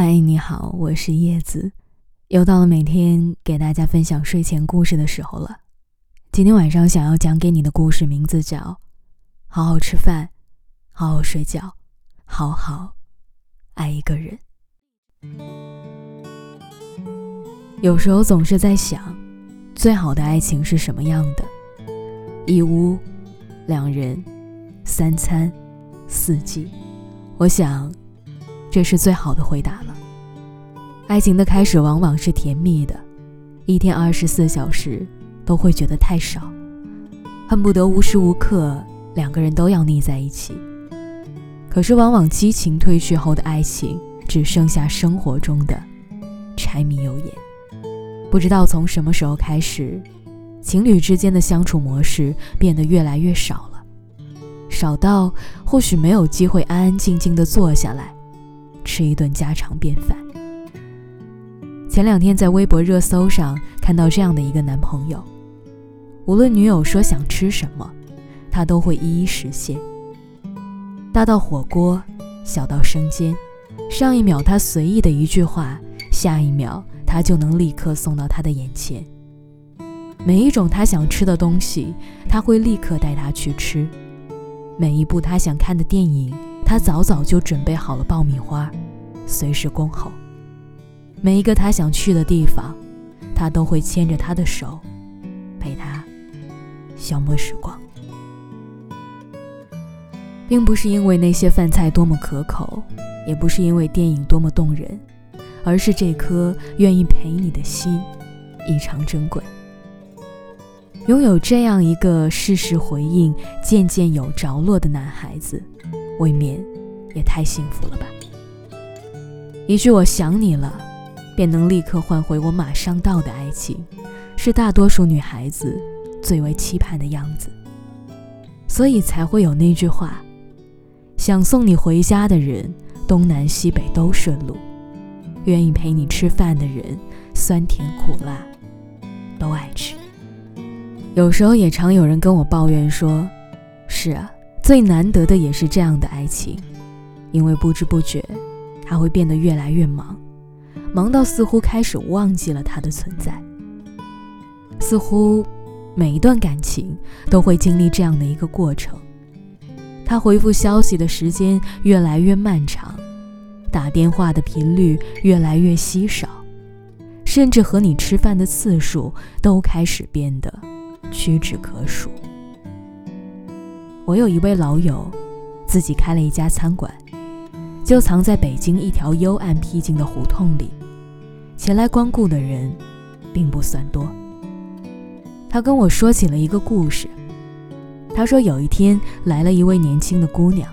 嗨，你好，我是叶子，又到了每天给大家分享睡前故事的时候了。今天晚上想要讲给你的故事名字叫《好好吃饭，好好睡觉，好好爱一个人》。有时候总是在想，最好的爱情是什么样的？一屋，两人，三餐，四季。我想。这是最好的回答了。爱情的开始往往是甜蜜的，一天二十四小时都会觉得太少，恨不得无时无刻两个人都要腻在一起。可是往往激情褪去后的爱情，只剩下生活中的柴米油盐。不知道从什么时候开始，情侣之间的相处模式变得越来越少了，少到或许没有机会安安静静的坐下来。吃一顿家常便饭。前两天在微博热搜上看到这样的一个男朋友，无论女友说想吃什么，他都会一一实现。大到火锅，小到生煎，上一秒他随意的一句话，下一秒他就能立刻送到他的眼前。每一种他想吃的东西，他会立刻带他去吃；每一部他想看的电影。他早早就准备好了爆米花，随时恭候。每一个他想去的地方，他都会牵着他的手，陪他消磨时光。并不是因为那些饭菜多么可口，也不是因为电影多么动人，而是这颗愿意陪你的心异常珍贵。拥有这样一个事事回应、件件有着落的男孩子。未免也太幸福了吧！一句“我想你了”，便能立刻换回“我马上到”的爱情，是大多数女孩子最为期盼的样子。所以才会有那句话：“想送你回家的人，东南西北都顺路；愿意陪你吃饭的人，酸甜苦辣都爱吃。”有时候也常有人跟我抱怨说：“是啊。”最难得的也是这样的爱情，因为不知不觉，他会变得越来越忙，忙到似乎开始忘记了他的存在。似乎每一段感情都会经历这样的一个过程：他回复消息的时间越来越漫长，打电话的频率越来越稀少，甚至和你吃饭的次数都开始变得屈指可数。我有一位老友，自己开了一家餐馆，就藏在北京一条幽暗僻静的胡同里，前来光顾的人并不算多。他跟我说起了一个故事。他说有一天来了一位年轻的姑娘，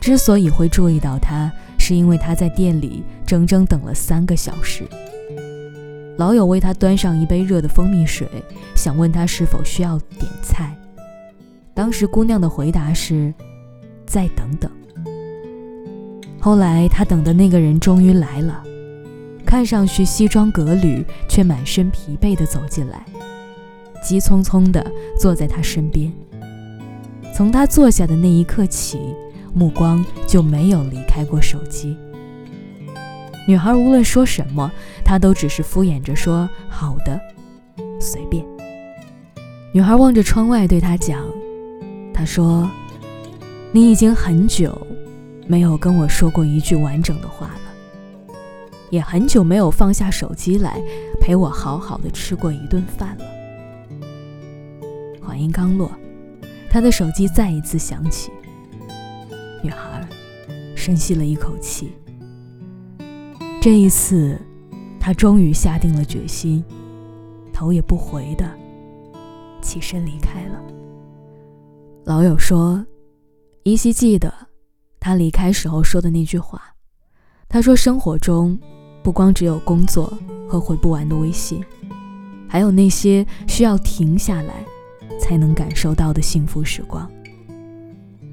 之所以会注意到他，是因为他在店里整整等了三个小时。老友为他端上一杯热的蜂蜜水，想问他是否需要点菜。当时姑娘的回答是：“再等等。”后来她等的那个人终于来了，看上去西装革履，却满身疲惫地走进来，急匆匆地坐在她身边。从他坐下的那一刻起，目光就没有离开过手机。女孩无论说什么，他都只是敷衍着说：“好的，随便。”女孩望着窗外，对他讲。他说：“你已经很久没有跟我说过一句完整的话了，也很久没有放下手机来陪我好好的吃过一顿饭了。”话音刚落，他的手机再一次响起。女孩深吸了一口气，这一次，她终于下定了决心，头也不回的起身离开了。老友说，依稀记得他离开时候说的那句话。他说：“生活中不光只有工作和回不完的微信，还有那些需要停下来才能感受到的幸福时光。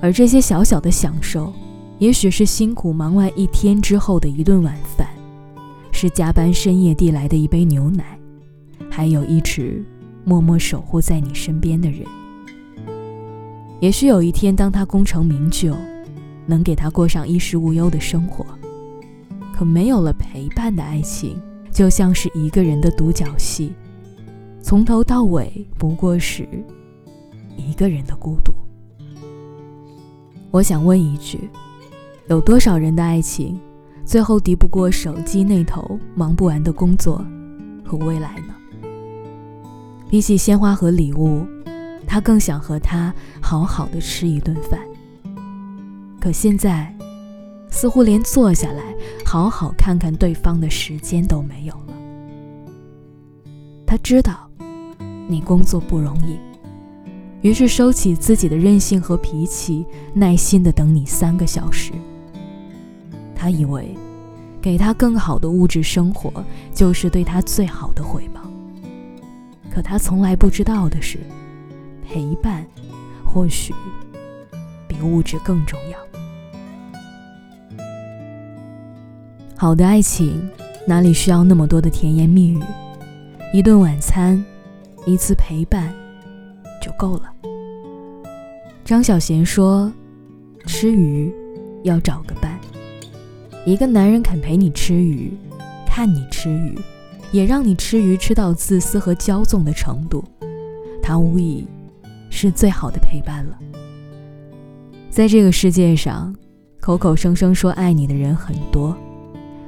而这些小小的享受，也许是辛苦忙完一天之后的一顿晚饭，是加班深夜递来的一杯牛奶，还有一直默默守护在你身边的人。”也许有一天，当他功成名就，能给他过上衣食无忧的生活，可没有了陪伴的爱情，就像是一个人的独角戏，从头到尾不过是一个人的孤独。我想问一句：有多少人的爱情，最后敌不过手机那头忙不完的工作和未来呢？比起鲜花和礼物，他更想和他好好的吃一顿饭。可现在，似乎连坐下来好好看看对方的时间都没有了。他知道你工作不容易，于是收起自己的任性和脾气，耐心的等你三个小时。他以为，给他更好的物质生活就是对他最好的回报。可他从来不知道的是，陪伴或许比物质更重要。好的爱情哪里需要那么多的甜言蜜语？一顿晚餐，一次陪伴就够了。张小娴说：“吃鱼要找个伴，一个男人肯陪你吃鱼，看你吃鱼，也让你吃鱼吃到自私和骄纵的程度，他无疑是最好的陪伴了。在这个世界上，口口声声说爱你的人很多。”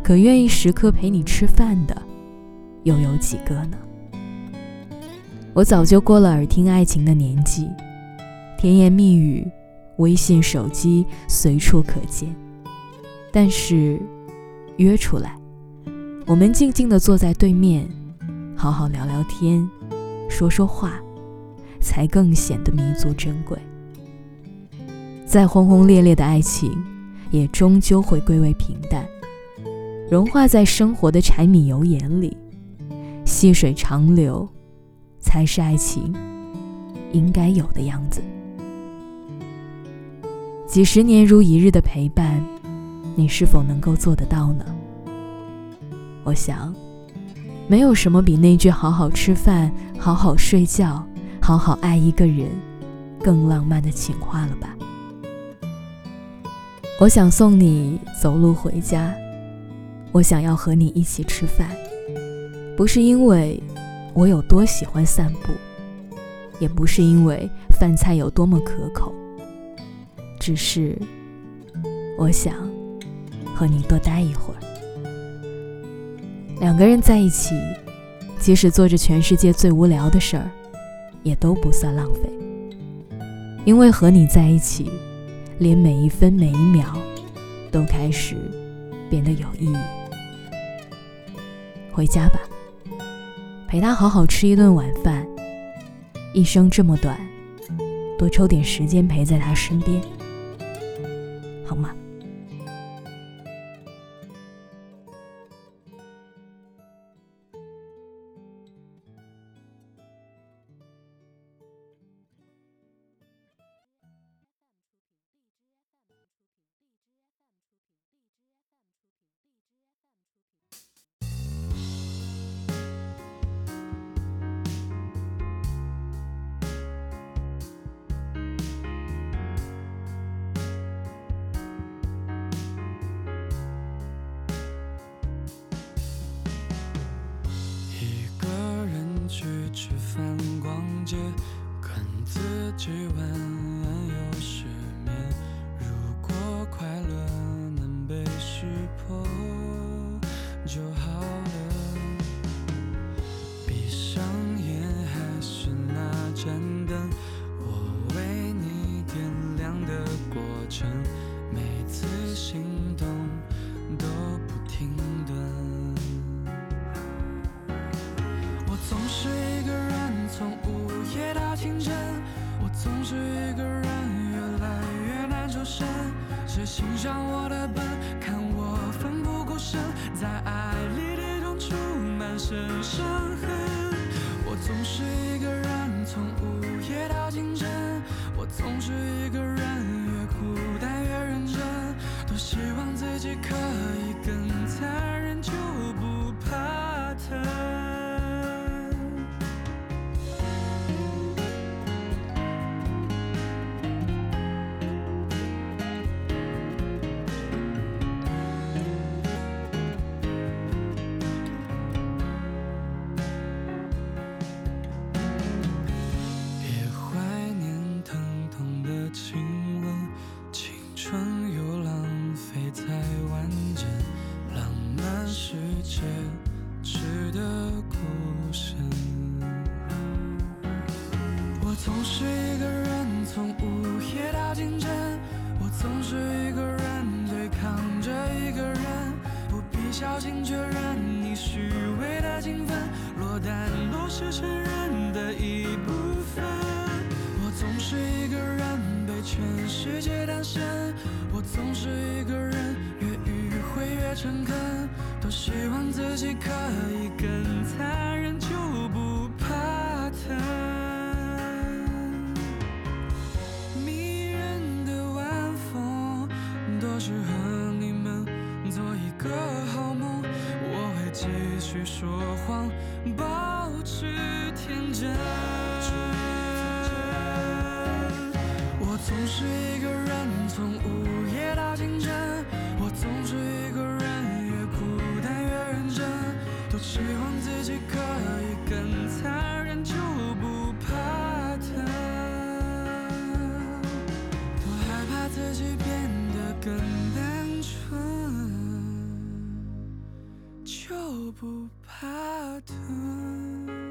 可愿意时刻陪你吃饭的，又有几个呢？我早就过了耳听爱情的年纪，甜言蜜语、微信、手机随处可见。但是，约出来，我们静静地坐在对面，好好聊聊天，说说话，才更显得弥足珍贵。再轰轰烈烈的爱情，也终究会归为平淡。融化在生活的柴米油盐里，细水长流，才是爱情应该有的样子。几十年如一日的陪伴，你是否能够做得到呢？我想，没有什么比那句“好好吃饭，好好睡觉，好好爱一个人”更浪漫的情话了吧？我想送你走路回家。我想要和你一起吃饭，不是因为我有多喜欢散步，也不是因为饭菜有多么可口，只是我想和你多待一会儿。两个人在一起，即使做着全世界最无聊的事儿，也都不算浪费，因为和你在一起，连每一分每一秒都开始变得有意义。回家吧，陪他好好吃一顿晚饭。一生这么短，多抽点时间陪在他身边，好吗？吃饭、逛街，跟自己玩。欣赏我的笨？看我奋不顾身，在爱里跌撞出满身伤痕。我总是一个人，从午夜到清晨。我总是一个人，越孤单越认真。多希望自己可以更残忍，就亲吻，青春又浪费在完整浪漫世界，值得孤身。我总是一个人，从午夜到清晨，我总是一个人对抗着一个人。不必小心确认你虚伪的勤奋，落单都是承认的一部。全世界单身，我总是一个人越迂回越诚恳，多希望自己可以更残忍，就不怕疼。迷人的晚风，多适合你们做一个好梦。我会继续说谎，保持天真。总是一个人，从午夜到清晨。我总是一个人，越孤单越认真。多希望自己可以更残忍，就不怕疼。多害怕自己变得更单纯，就不怕疼。